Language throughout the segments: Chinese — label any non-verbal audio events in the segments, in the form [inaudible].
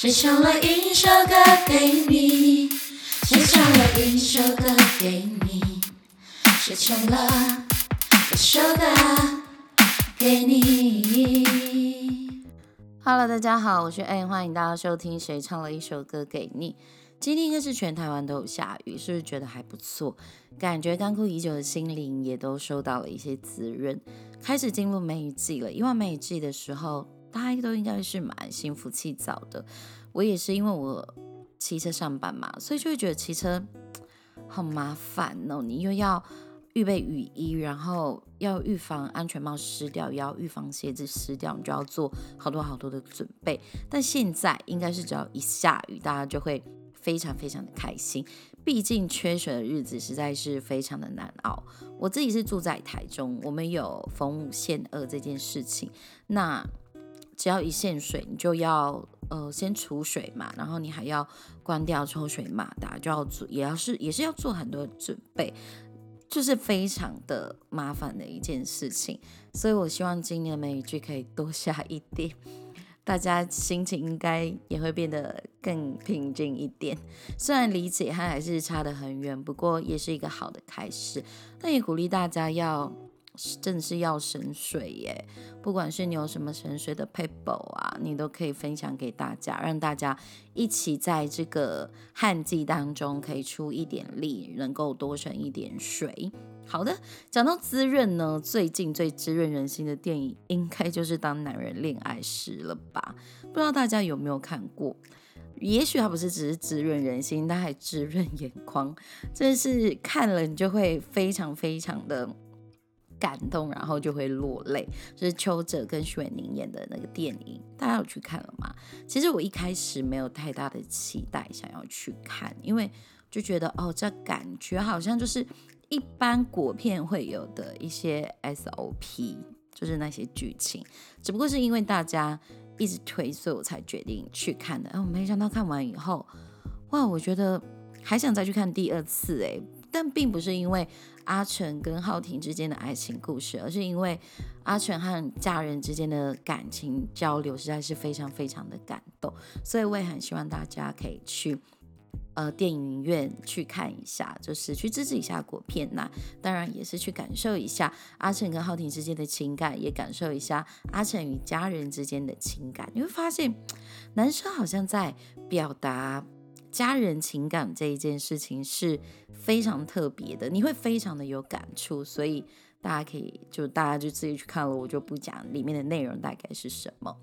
谁唱了一首歌给你？谁唱了一首歌给你？谁唱了一首歌给你？Hello，大家好，我是 A，欢迎大家收听《谁唱了一首歌给你》。今天应该是全台湾都有下雨，是不是觉得还不错？感觉干枯已久的心灵也都受到了一些滋润，开始进入梅雨季了。因为梅雨季的时候，大家都应该是蛮心浮气躁的。我也是因为我骑车上班嘛，所以就会觉得骑车好麻烦哦。你又要预备雨衣，然后要预防安全帽湿掉，也要预防鞋子湿掉，你就要做好多好多的准备。但现在应该是只要一下雨，大家就会非常非常的开心。毕竟缺水的日子实在是非常的难熬。我自己是住在台中，我们有逢五限二这件事情，那只要一限水，你就要。呃，先储水嘛，然后你还要关掉抽水马达，就要做，也要是也是要做很多准备，就是非常的麻烦的一件事情。所以我希望今年每一句可以多下一点，大家心情应该也会变得更平静一点。虽然理解它还是差得很远，不过也是一个好的开始。那也鼓励大家要。真的是要省水耶！不管是你有什么省水的 paper 啊，你都可以分享给大家，让大家一起在这个旱季当中可以出一点力，能够多省一点水。好的，讲到滋润呢，最近最滋润人心的电影应该就是《当男人恋爱时》了吧？不知道大家有没有看过？也许它不是只是滋润人心，它还滋润眼眶，真的是看了你就会非常非常的。感动，然后就会落泪。就是邱泽跟徐伟宁演的那个电影，大家有去看了吗？其实我一开始没有太大的期待想要去看，因为就觉得哦，这感觉好像就是一般国片会有的一些 SOP，就是那些剧情。只不过是因为大家一直推，所以我才决定去看的。哎，我没想到看完以后，哇，我觉得还想再去看第二次。哎，但并不是因为。阿成跟浩庭之间的爱情故事，而是因为阿成和家人之间的感情交流实在是非常非常的感动，所以我也很希望大家可以去呃电影院去看一下，就是去支持一下国片。那当然也是去感受一下阿成跟浩庭之间的情感，也感受一下阿成与家人之间的情感。你会发现，男生好像在表达。家人情感这一件事情是非常特别的，你会非常的有感触，所以大家可以就大家就自己去看了，我就不讲里面的内容大概是什么。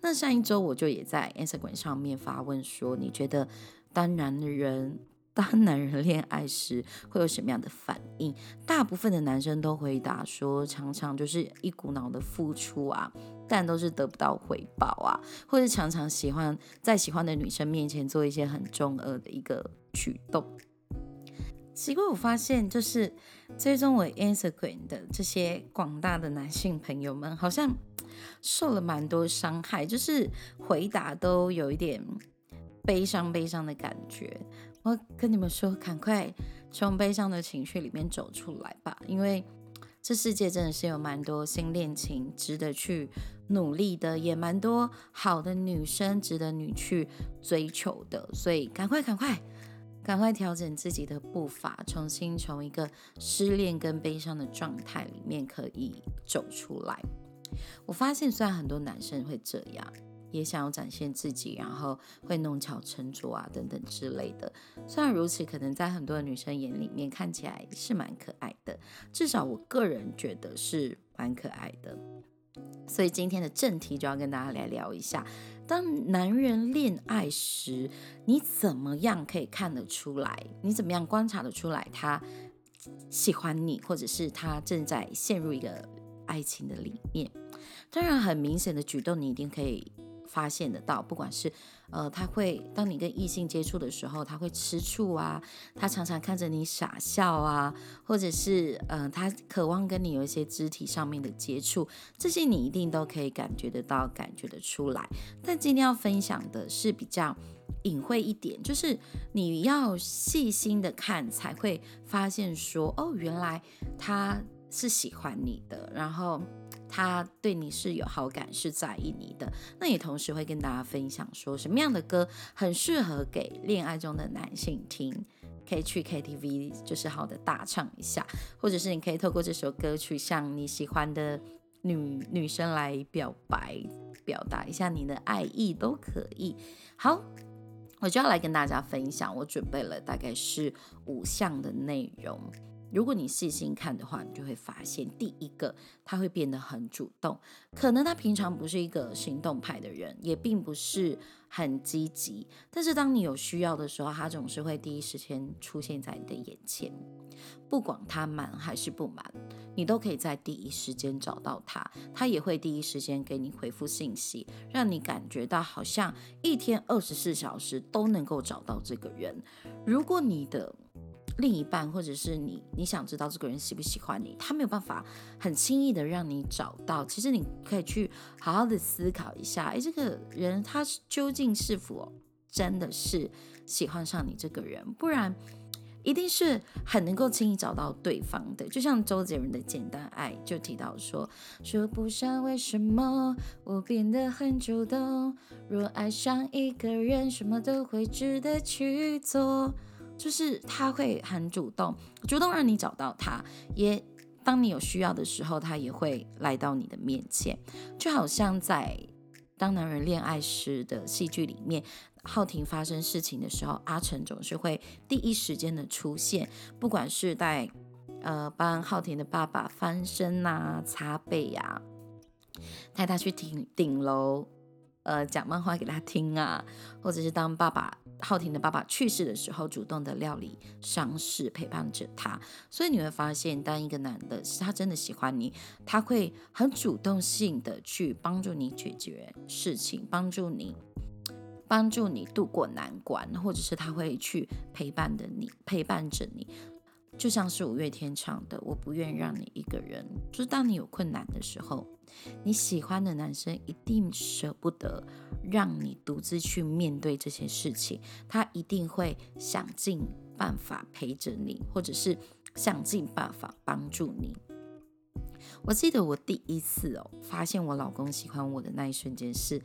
那上一周我就也在 Instagram 上面发问说，你觉得当男人当男人恋爱时 [laughs] 会有什么样的反应？大部分的男生都回答说，常常就是一股脑的付出啊。但都是得不到回报啊，或者常常喜欢在喜欢的女生面前做一些很中二的一个举动。奇怪，我发现就是追踪我 Instagram 的这些广大的男性朋友们，好像受了蛮多伤害，就是回答都有一点悲伤悲伤的感觉。我跟你们说，赶快从悲伤的情绪里面走出来吧，因为。这世界真的是有蛮多新恋情值得去努力的，也蛮多好的女生值得你去追求的，所以赶快赶快赶快调整自己的步伐，重新从一个失恋跟悲伤的状态里面可以走出来。我发现虽然很多男生会这样。也想要展现自己，然后会弄巧成拙啊，等等之类的。虽然如此，可能在很多女生眼里面看起来是蛮可爱的，至少我个人觉得是蛮可爱的。所以今天的正题就要跟大家来聊一下，当男人恋爱时，你怎么样可以看得出来？你怎么样观察得出来他喜欢你，或者是他正在陷入一个爱情的里面？当然，很明显的举动，你一定可以。发现得到，不管是呃，他会当你跟异性接触的时候，他会吃醋啊，他常常看着你傻笑啊，或者是呃，他渴望跟你有一些肢体上面的接触，这些你一定都可以感觉得到，感觉得出来。但今天要分享的是比较隐晦一点，就是你要细心的看，才会发现说，哦，原来他是喜欢你的，然后。他对你是有好感，是在意你的。那也同时会跟大家分享说，什么样的歌很适合给恋爱中的男性听，可以去 KTV 就是好的大唱一下，或者是你可以透过这首歌曲向你喜欢的女女生来表白，表达一下你的爱意都可以。好，我就要来跟大家分享，我准备了大概是五项的内容。如果你细心看的话，你就会发现，第一个他会变得很主动，可能他平常不是一个行动派的人，也并不是很积极，但是当你有需要的时候，他总是会第一时间出现在你的眼前，不管他满还是不满，你都可以在第一时间找到他，他也会第一时间给你回复信息，让你感觉到好像一天二十四小时都能够找到这个人。如果你的另一半，或者是你，你想知道这个人喜不喜欢你，他没有办法很轻易的让你找到。其实你可以去好好的思考一下，哎，这个人他究竟是否真的是喜欢上你这个人？不然一定是很能够轻易找到对方的。就像周杰伦的《简单爱》就提到说，说不上为什么我变得很主动，若爱上一个人，什么都会值得去做。就是他会很主动，主动让你找到他，也当你有需要的时候，他也会来到你的面前。就好像在《当男人恋爱时》的戏剧里面，浩庭发生事情的时候，阿成总是会第一时间的出现，不管是在呃帮浩庭的爸爸翻身呐、擦背呀，带他去顶顶楼。呃，讲漫画给他听啊，或者是当爸爸浩庭的爸爸去世的时候，主动的料理丧事，陪伴着他。所以你会发现，当一个男的是他真的喜欢你，他会很主动性的去帮助你解决事情，帮助你，帮助你度过难关，或者是他会去陪伴的你，陪伴着你。就像是五月天唱的，我不愿让你一个人。就是当你有困难的时候，你喜欢的男生一定舍不得让你独自去面对这些事情，他一定会想尽办法陪着你，或者是想尽办法帮助你。我记得我第一次哦，发现我老公喜欢我的那一瞬间是，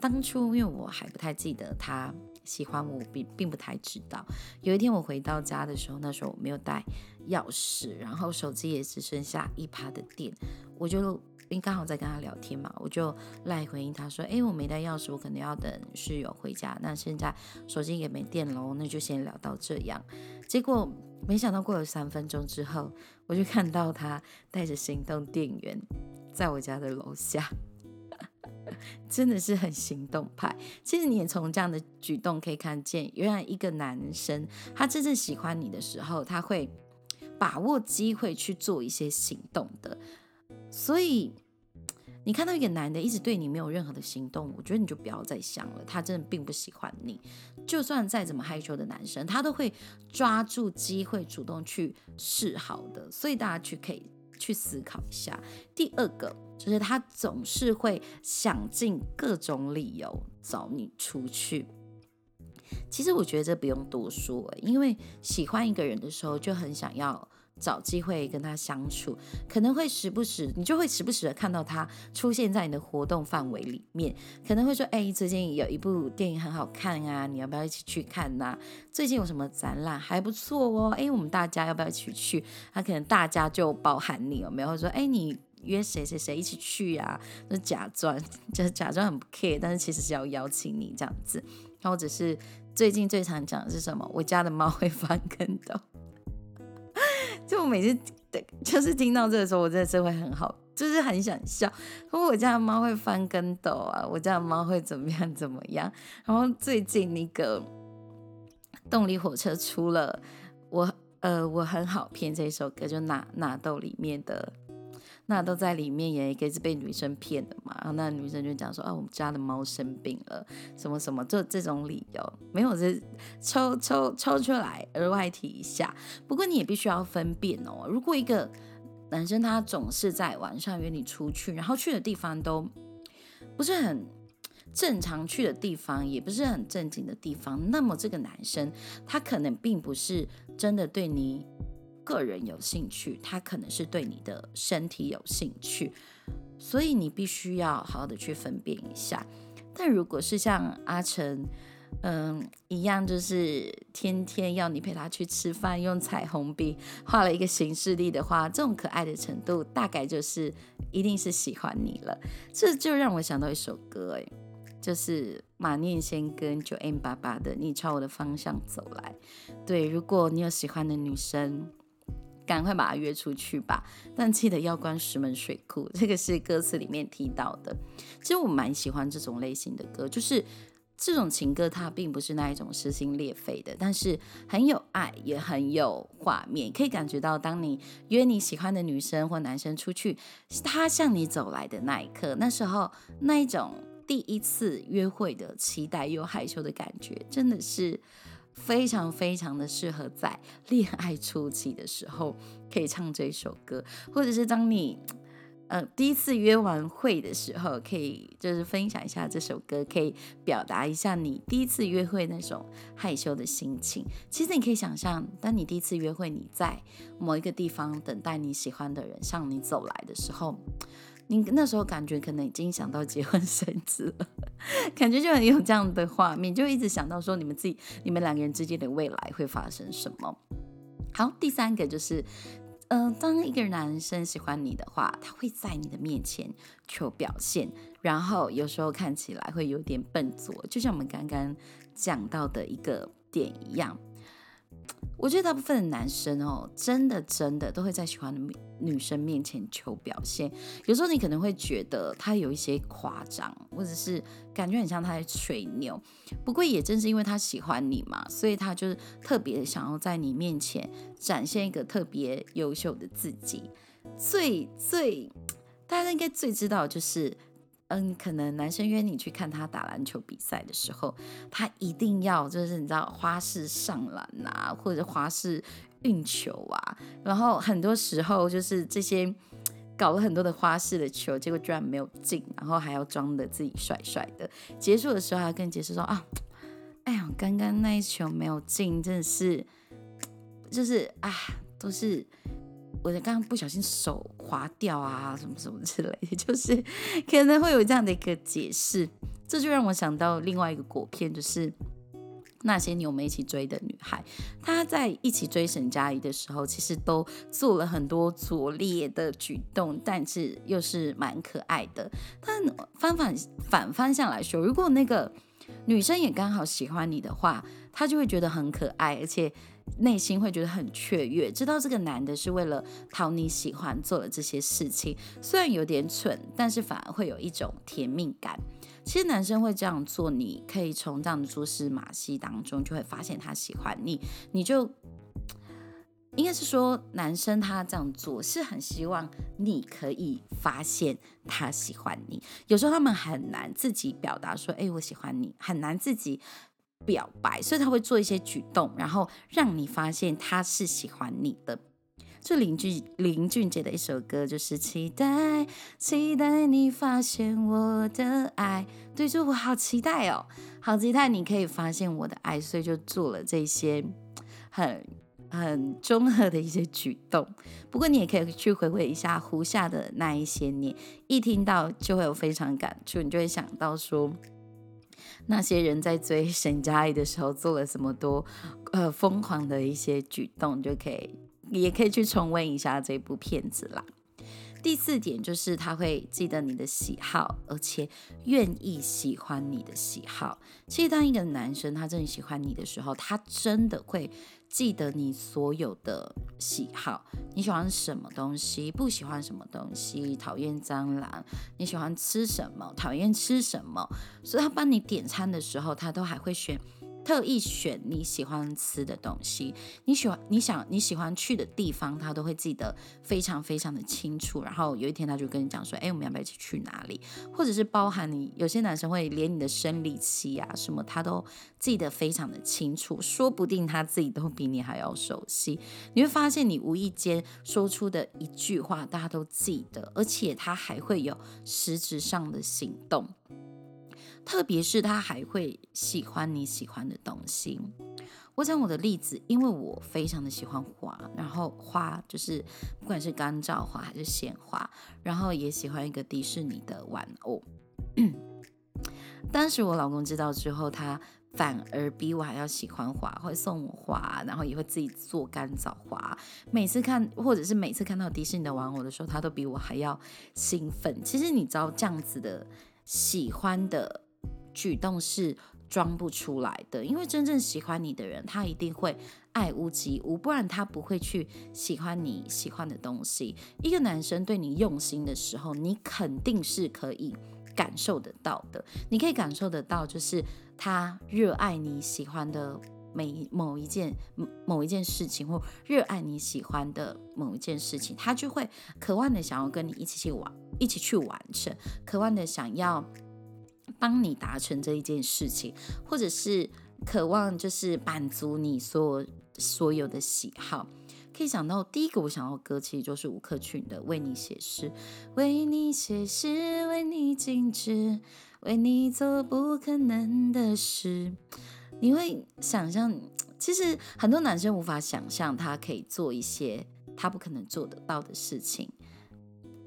当初因为我还不太记得他。喜欢我并并不太知道。有一天我回到家的时候，那时候我没有带钥匙，然后手机也只剩下一趴的电，我就因刚好在跟他聊天嘛，我就赖回应他说：“哎，我没带钥匙，我可能要等室友回家。那现在手机也没电喽，那就先聊到这样。”结果没想到过了三分钟之后，我就看到他带着行动电源在我家的楼下。[laughs] 真的是很行动派。其实你也从这样的举动可以看见，原来一个男生他真正喜欢你的时候，他会把握机会去做一些行动的。所以你看到一个男的一直对你没有任何的行动，我觉得你就不要再想了，他真的并不喜欢你。就算再怎么害羞的男生，他都会抓住机会主动去示好的。所以大家去可以。去思考一下，第二个就是他总是会想尽各种理由找你出去。其实我觉得这不用多说，因为喜欢一个人的时候就很想要。找机会跟他相处，可能会时不时，你就会时不时的看到他出现在你的活动范围里面，可能会说，哎，最近有一部电影很好看啊，你要不要一起去看呐？最近有什么展览还不错哦，哎，我们大家要不要一起去？他可能大家就包含你有没有？说，哎，你约谁谁谁一起去呀？就假装，[laughs] 就是假装很不 care，但是其实是要邀请你这样子。然后只是最近最常讲的是什么？我家的猫会翻跟斗。[laughs] 就我每次对，就是听到这个时候，我真的是会很好，就是很想笑。说我家的猫会翻跟斗啊，我家的猫会怎么样怎么样。然后最近那个动力火车出了，我呃我很好骗这首歌，就纳纳豆里面的。那都在里面也一个是被女生骗的嘛，然后那女生就讲说啊，我们家的猫生病了，什么什么，就这种理由，没有是抽抽抽出来额外提一下。不过你也必须要分辨哦，如果一个男生他总是在晚上约你出去，然后去的地方都不是很正常去的地方，也不是很正经的地方，那么这个男生他可能并不是真的对你。个人有兴趣，他可能是对你的身体有兴趣。所以你必须要好好的去分辨一下。但如果是像阿成，嗯，一样就是天天要你陪他去吃饭，用彩虹笔画了一个形式力的话，这种可爱的程度，大概就是一定是喜欢你了。这就让我想到一首歌，哎，就是马念先跟九 M 八八的《你朝我的方向走来》。对，如果你有喜欢的女生。赶快把他约出去吧，但记得要关石门水库。[laughs] 这个是歌词里面提到的。其实我蛮喜欢这种类型的歌，就是这种情歌，它并不是那一种撕心裂肺的，但是很有爱，也很有画面，可以感觉到当你约你喜欢的女生或男生出去，他向你走来的那一刻，那时候那一种第一次约会的期待又害羞的感觉，真的是。非常非常的适合在恋爱初期的时候可以唱这首歌，或者是当你呃第一次约完会的时候，可以就是分享一下这首歌，可以表达一下你第一次约会那种害羞的心情。其实你可以想象，当你第一次约会，你在某一个地方等待你喜欢的人向你走来的时候。你那时候感觉可能已经想到结婚生子了，[laughs] 感觉就很有这样的画面，就一直想到说你们自己、你们两个人之间的未来会发生什么。好，第三个就是，嗯，当一个男生喜欢你的话，他会在你的面前求表现，然后有时候看起来会有点笨拙，就像我们刚刚讲到的一个点一样。我觉得大部分的男生哦，真的真的都会在喜欢的女生面前求表现。有时候你可能会觉得他有一些夸张，或者是感觉很像他在吹牛。不过也正是因为他喜欢你嘛，所以他就是特别想要在你面前展现一个特别优秀的自己。最最大家应该最知道就是。嗯，可能男生约你去看他打篮球比赛的时候，他一定要就是你知道花式上篮啊，或者花式运球啊，然后很多时候就是这些搞了很多的花式的球，结果居然没有进，然后还要装的自己帅帅的。结束的时候还要跟解释说啊，哎呀，刚刚那一球没有进，真的是，就是啊，都是。我刚刚不小心手滑掉啊，什么什么之类的，[laughs] 就是可能会有这样的一个解释，这就让我想到另外一个果片，就是那些年我们一起追的女孩，她在一起追沈佳宜的时候，其实都做了很多拙劣的举动，但是又是蛮可爱的。但反反反方向来说，如果那个女生也刚好喜欢你的话，她就会觉得很可爱，而且。内心会觉得很雀跃，知道这个男的是为了讨你喜欢做了这些事情，虽然有点蠢，但是反而会有一种甜蜜感。其实男生会这样做，你可以从这样的蛛丝马迹当中就会发现他喜欢你，你就应该是说男生他这样做是很希望你可以发现他喜欢你。有时候他们很难自己表达说，哎，我喜欢你，很难自己。表白，所以他会做一些举动，然后让你发现他是喜欢你的。就林俊林俊杰的一首歌，就是期待期待你发现我的爱。对，就我好期待哦，好期待你可以发现我的爱，所以就做了这些很很中和的一些举动。不过你也可以去回味一下胡夏的那一些年，一听到就会有非常感触，你就会想到说。那些人在追沈佳宜的时候做了什么多呃疯狂的一些举动，就可以也可以去重温一下这部片子啦。第四点就是他会记得你的喜好，而且愿意喜欢你的喜好。其实当一个男生他真的喜欢你的时候，他真的会。记得你所有的喜好，你喜欢什么东西，不喜欢什么东西，讨厌蟑螂，你喜欢吃什么，讨厌吃什么，所以他帮你点餐的时候，他都还会选。特意选你喜欢吃的东西，你喜欢你想你喜欢去的地方，他都会记得非常非常的清楚。然后有一天他就跟你讲说：“哎，我们要不要一起去哪里？”或者是包含你有些男生会连你的生理期啊什么，他都记得非常的清楚。说不定他自己都比你还要熟悉。你会发现，你无意间说出的一句话，大家都记得，而且他还会有实质上的行动。特别是他还会喜欢你喜欢的东西，我讲我的例子，因为我非常的喜欢花，然后花就是不管是干燥花还是鲜花，然后也喜欢一个迪士尼的玩偶。当时我老公知道之后，他反而比我还要喜欢花，会送我花，然后也会自己做干燥花。每次看，或者是每次看到迪士尼的玩偶的时候，他都比我还要兴奋。其实你知道，这样子的喜欢的举动是装不出来的，因为真正喜欢你的人，他一定会爱屋及乌，不然他不会去喜欢你喜欢的东西。一个男生对你用心的时候，你肯定是可以。感受得到的，你可以感受得到，就是他热爱你喜欢的每某一件某一件事情，或热爱你喜欢的某一件事情，他就会渴望的想要跟你一起去玩，一起去完成，渴望的想要帮你达成这一件事情，或者是渴望就是满足你所所有的喜好。可以想到，第一个我想要歌，其实就是吴克群的《为你写诗》，为你写诗，为你静止，为你做不可能的事。你会想象，其实很多男生无法想象，他可以做一些他不可能做得到的事情。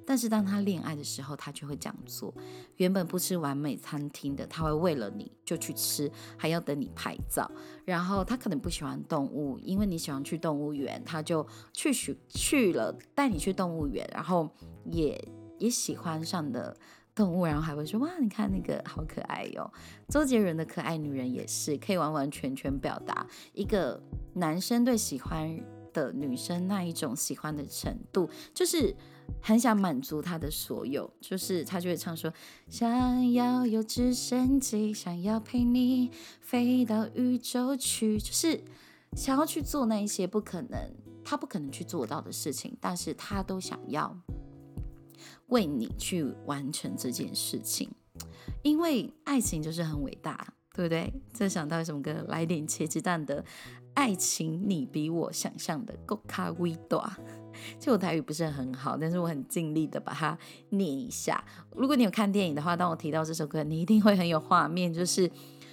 但是当他恋爱的时候，他就会这样做。原本不吃完美餐厅的，他会为了你就去吃，还要等你拍照。然后他可能不喜欢动物，因为你喜欢去动物园，他就去去去了带你去动物园，然后也也喜欢上的动物，然后还会说哇，你看那个好可爱哟。周杰伦的可爱女人也是可以完完全全表达一个男生对喜欢的女生那一种喜欢的程度，就是。很想满足他的所有，就是他就会唱说：想要有直升机，想要陪你飞到宇宙去，就是想要去做那一些不可能，他不可能去做到的事情，但是他都想要为你去完成这件事情，因为爱情就是很伟大，对不对？这想到什么歌？来点茄子蛋的爱情，你比我想象的够卡威多。[laughs] 其实我台语不是很好，但是我很尽力的把它念一下。如果你有看电影的话，当我提到这首歌，你一定会很有画面，就是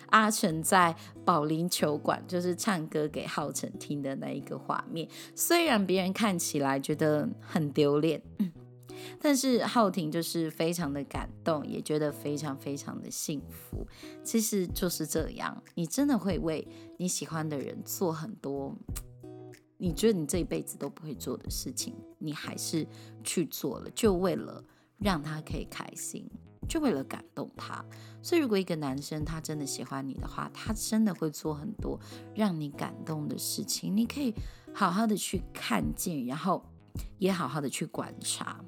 阿成在保龄球馆就是唱歌给浩辰听的那一个画面。虽然别人看起来觉得很丢脸，但是浩庭就是非常的感动，也觉得非常非常的幸福。其实就是这样，你真的会为你喜欢的人做很多。你觉得你这一辈子都不会做的事情，你还是去做了，就为了让他可以开心，就为了感动他。所以，如果一个男生他真的喜欢你的话，他真的会做很多让你感动的事情。你可以好好的去看见，然后也好好的去观察。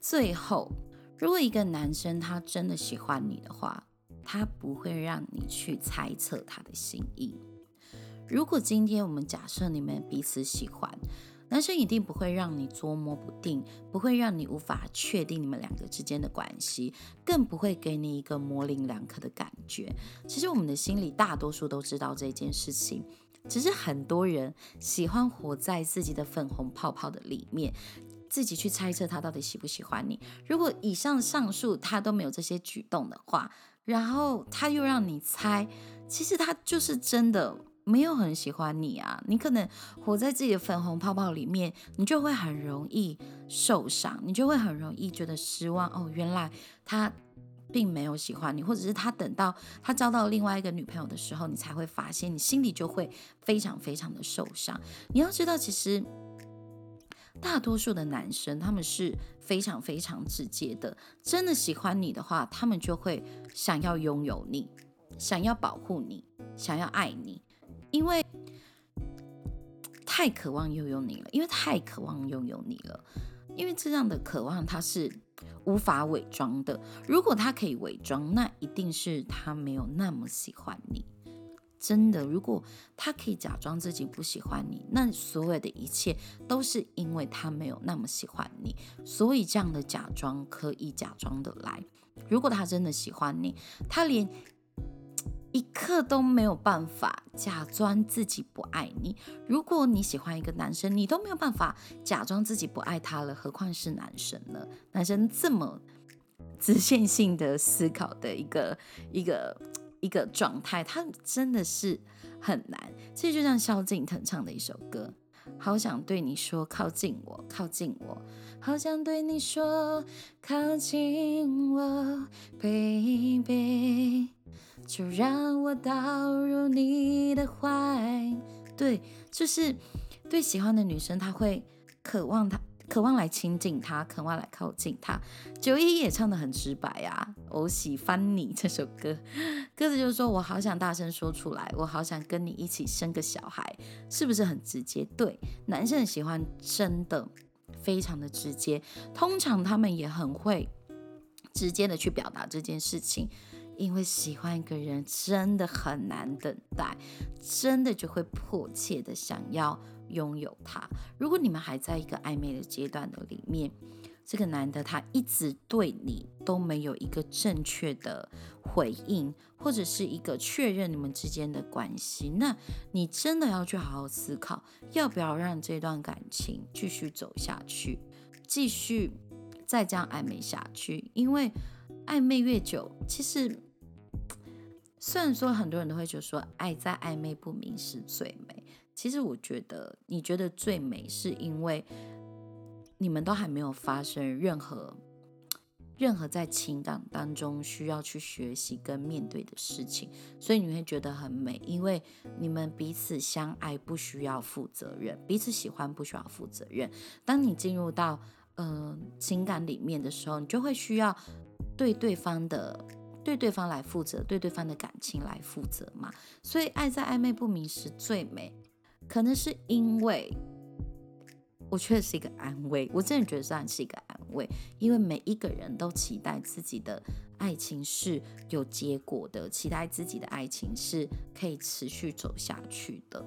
最后，如果一个男生他真的喜欢你的话，他不会让你去猜测他的心意。如果今天我们假设你们彼此喜欢，男生一定不会让你捉摸不定，不会让你无法确定你们两个之间的关系，更不会给你一个模棱两可的感觉。其实我们的心里大多数都知道这件事情，只是很多人喜欢活在自己的粉红泡泡的里面，自己去猜测他到底喜不喜欢你。如果以上上述他都没有这些举动的话，然后他又让你猜，其实他就是真的。没有很喜欢你啊，你可能活在自己的粉红泡泡里面，你就会很容易受伤，你就会很容易觉得失望。哦，原来他并没有喜欢你，或者是他等到他交到另外一个女朋友的时候，你才会发现，你心里就会非常非常的受伤。你要知道，其实大多数的男生他们是非常非常直接的，真的喜欢你的话，他们就会想要拥有你，想要保护你，想要爱你。因为太渴望拥有你了，因为太渴望拥有你了，因为这样的渴望它是无法伪装的。如果他可以伪装，那一定是他没有那么喜欢你。真的，如果他可以假装自己不喜欢你，那所有的一切都是因为他没有那么喜欢你，所以这样的假装可以假装的来。如果他真的喜欢你，他连。[tsk] 一刻都没有办法假装自己不爱你。如果你喜欢一个男生，你都没有办法假装自己不爱他了，何况是男生呢？男生这么 [laughs] 直线性的思考的一个一个一个状态，它真的是很难。其实就像萧敬腾唱的一首歌，好想对你说，靠近我，靠近我，好想对你说，靠近我，baby，就让我倒入你的怀。对，就是对喜欢的女生，她会渴望她。渴望来亲近他，渴望来靠近他。九一也唱得很直白啊，我喜欢你这首歌，歌词就是说我好想大声说出来，我好想跟你一起生个小孩，是不是很直接？对，男生喜欢真的非常的直接，通常他们也很会直接的去表达这件事情，因为喜欢一个人真的很难等待，真的就会迫切的想要。拥有他。如果你们还在一个暧昧的阶段的里面，这个男的他一直对你都没有一个正确的回应，或者是一个确认你们之间的关系，那你真的要去好好思考，要不要让这段感情继续走下去，继续再这样暧昧下去？因为暧昧越久，其实虽然说很多人都会觉得说，爱在暧昧不明是最美。其实我觉得，你觉得最美，是因为你们都还没有发生任何任何在情感当中需要去学习跟面对的事情，所以你会觉得很美，因为你们彼此相爱不需要负责任，彼此喜欢不需要负责任。当你进入到呃情感里面的时候，你就会需要对对方的对对方来负责，对对方的感情来负责嘛。所以爱在暧昧不明时最美。可能是因为我确实是一个安慰，我真的觉得算是一个安慰，因为每一个人都期待自己的爱情是有结果的，期待自己的爱情是可以持续走下去的，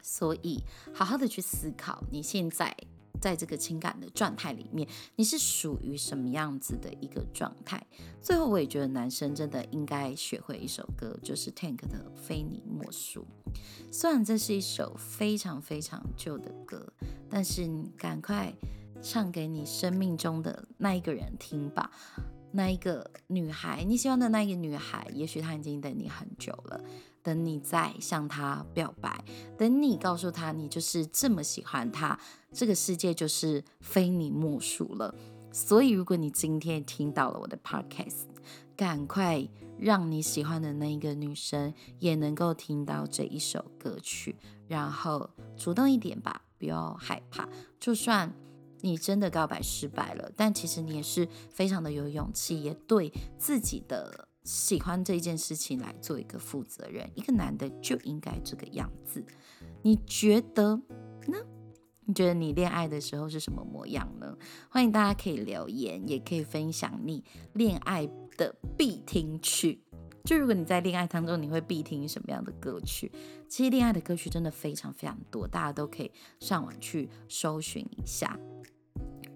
所以好好的去思考你现在。在这个情感的状态里面，你是属于什么样子的一个状态？最后，我也觉得男生真的应该学会一首歌，就是 Tank 的《非你莫属》。虽然这是一首非常非常旧的歌，但是你赶快唱给你生命中的那一个人听吧。那一个女孩，你喜欢的那一个女孩，也许她已经等你很久了。等你再向他表白，等你告诉他你就是这么喜欢他，这个世界就是非你莫属了。所以，如果你今天听到了我的 podcast，赶快让你喜欢的那一个女生也能够听到这一首歌曲，然后主动一点吧，不要害怕。就算你真的告白失败了，但其实你也是非常的有勇气，也对自己的。喜欢这件事情来做一个负责人，一个男的就应该这个样子。你觉得呢？你觉得你恋爱的时候是什么模样呢？欢迎大家可以留言，也可以分享你恋爱的必听曲。就如果你在恋爱当中，你会必听什么样的歌曲？其实恋爱的歌曲真的非常非常多，大家都可以上网去搜寻一下。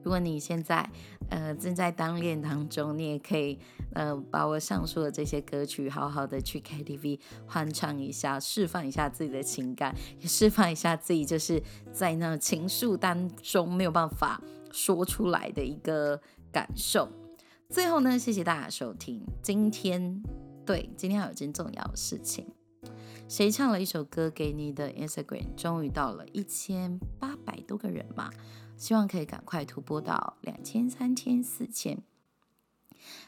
如果你现在呃正在当恋当中，你也可以呃把我上述的这些歌曲好好的去 KTV 欢唱一下，释放一下自己的情感，也释放一下自己就是在那情愫当中没有办法说出来的一个感受。最后呢，谢谢大家收听。今天对今天还有件重要的事情，谁唱了一首歌给你的 Instagram 终于到了一千八百多个人嘛？希望可以赶快突破到两千、三千、四千。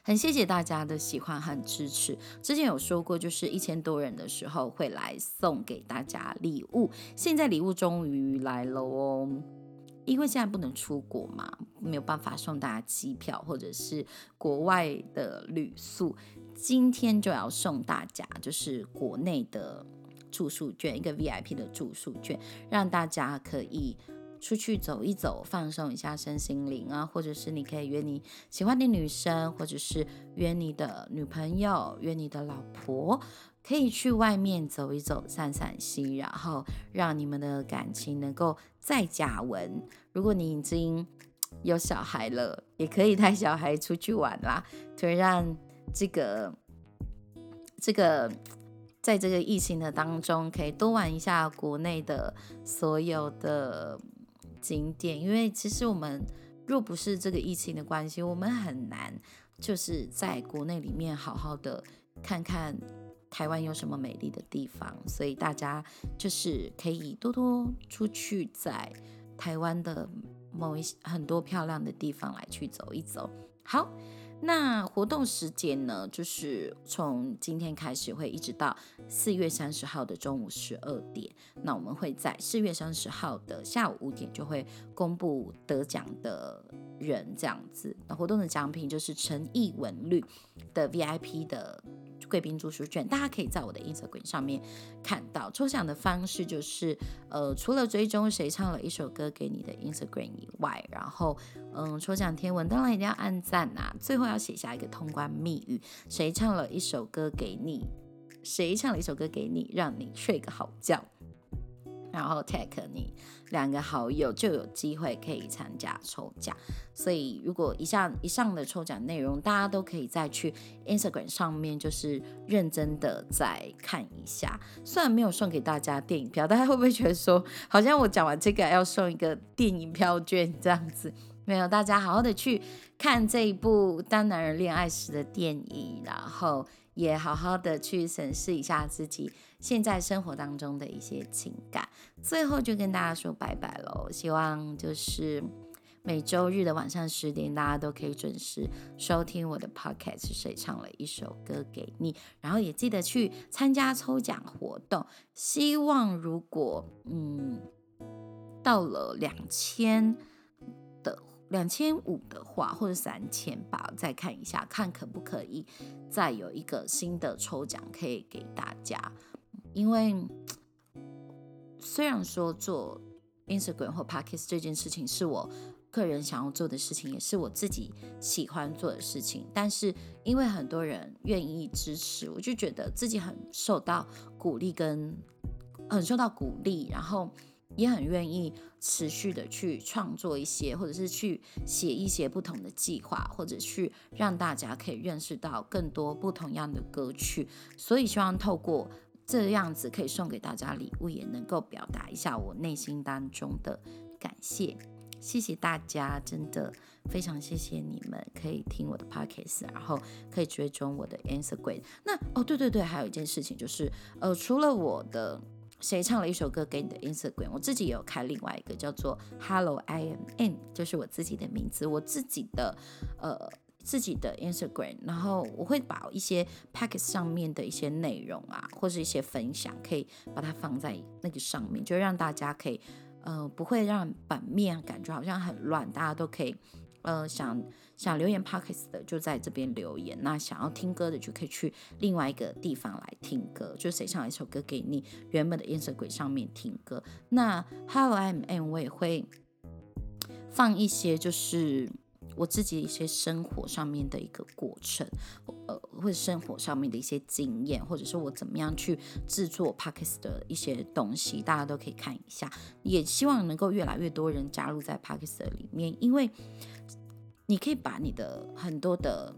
很谢谢大家的喜欢和支持。之前有说过，就是一千多人的时候会来送给大家礼物。现在礼物终于来了哦，因为现在不能出国嘛，没有办法送大家机票或者是国外的旅宿。今天就要送大家，就是国内的住宿券，一个 VIP 的住宿券，让大家可以。出去走一走，放松一下身心灵啊，或者是你可以约你喜欢的女生，或者是约你的女朋友，约你的老婆，可以去外面走一走，散散心，然后让你们的感情能够再加温。如果你已经有小孩了，也可以带小孩出去玩啦，以让这个这个在这个疫情的当中，可以多玩一下国内的所有的。景点，因为其实我们若不是这个疫情的关系，我们很难就是在国内里面好好的看看台湾有什么美丽的地方，所以大家就是可以多多出去在台湾的某一很多漂亮的地方来去走一走。好。那活动时间呢，就是从今天开始会一直到四月三十号的中午十二点。那我们会在四月三十号的下午五点就会公布得奖的人，这样子。那活动的奖品就是诚意文绿的 VIP 的。贵宾住宿券，大家可以在我的 Instagram 上面看到。抽奖的方式就是，呃，除了追踪谁唱了一首歌给你的 Instagram 以外，然后，嗯，抽奖天文当然一定要按赞呐，最后要写下一个通关密语，谁唱了一首歌给你，谁唱了一首歌给你，让你睡个好觉。然后 tag 你两个好友就有机会可以参加抽奖，所以如果以上以上的抽奖内容大家都可以再去 Instagram 上面就是认真的再看一下。虽然没有送给大家电影票，大家会不会觉得说好像我讲完这个要送一个电影票券这样子？没有，大家好好的去看这一部《当男人恋爱时》的电影，然后也好好的去审视一下自己。现在生活当中的一些情感，最后就跟大家说拜拜喽。希望就是每周日的晚上十点，大家都可以准时收听我的 podcast。谁唱了一首歌给你？然后也记得去参加抽奖活动。希望如果嗯到了两千的两千五的话，或者三千吧，再看一下，看可不可以再有一个新的抽奖可以给大家。因为虽然说做 Instagram 或 Podcast 这件事情是我个人想要做的事情，也是我自己喜欢做的事情，但是因为很多人愿意支持，我就觉得自己很受到鼓励，跟很受到鼓励，然后也很愿意持续的去创作一些，或者是去写一些不同的计划，或者去让大家可以认识到更多不同样的歌曲，所以希望透过。这样子可以送给大家礼物，也能够表达一下我内心当中的感谢。谢谢大家，真的非常谢谢你们可以听我的 podcast，然后可以追踪我的 Instagram。那哦，对对对，还有一件事情就是，呃，除了我的谁唱了一首歌给你的 Instagram，我自己也有开另外一个叫做 Hello I am N，就是我自己的名字，我自己的呃。自己的 Instagram，然后我会把一些 packets 上面的一些内容啊，或是一些分享，可以把它放在那个上面，就让大家可以，呃，不会让版面感觉好像很乱，大家都可以，呃，想想留言 packets 的就在这边留言，那想要听歌的就可以去另外一个地方来听歌，就谁唱一首歌给你原本的 Instagram 上面听歌。那 Hello I'm M 我也会放一些就是。我自己一些生活上面的一个过程，呃，或者生活上面的一些经验，或者是我怎么样去制作 p a c k e t 的一些东西，大家都可以看一下。也希望能够越来越多人加入在 p a c k e t 里面，因为你可以把你的很多的。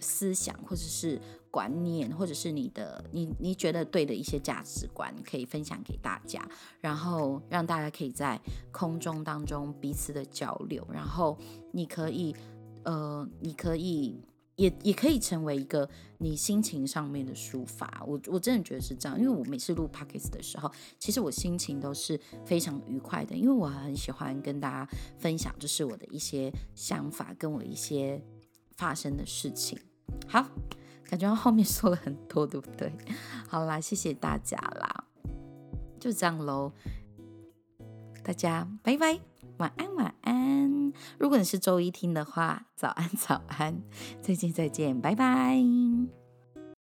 思想或者是观念，或者是你的你你觉得对的一些价值观，可以分享给大家，然后让大家可以在空中当中彼此的交流，然后你可以呃，你可以也也可以成为一个你心情上面的抒发。我我真的觉得是这样，因为我每次录 p o c k e t 的时候，其实我心情都是非常愉快的，因为我很喜欢跟大家分享，就是我的一些想法跟我一些发生的事情。好，感觉后面说了很多，对不对？[laughs] 好啦，谢谢大家啦，就这样喽，大家拜拜，晚安晚安。如果你是周一听的话，早安早安，再见再见，拜拜。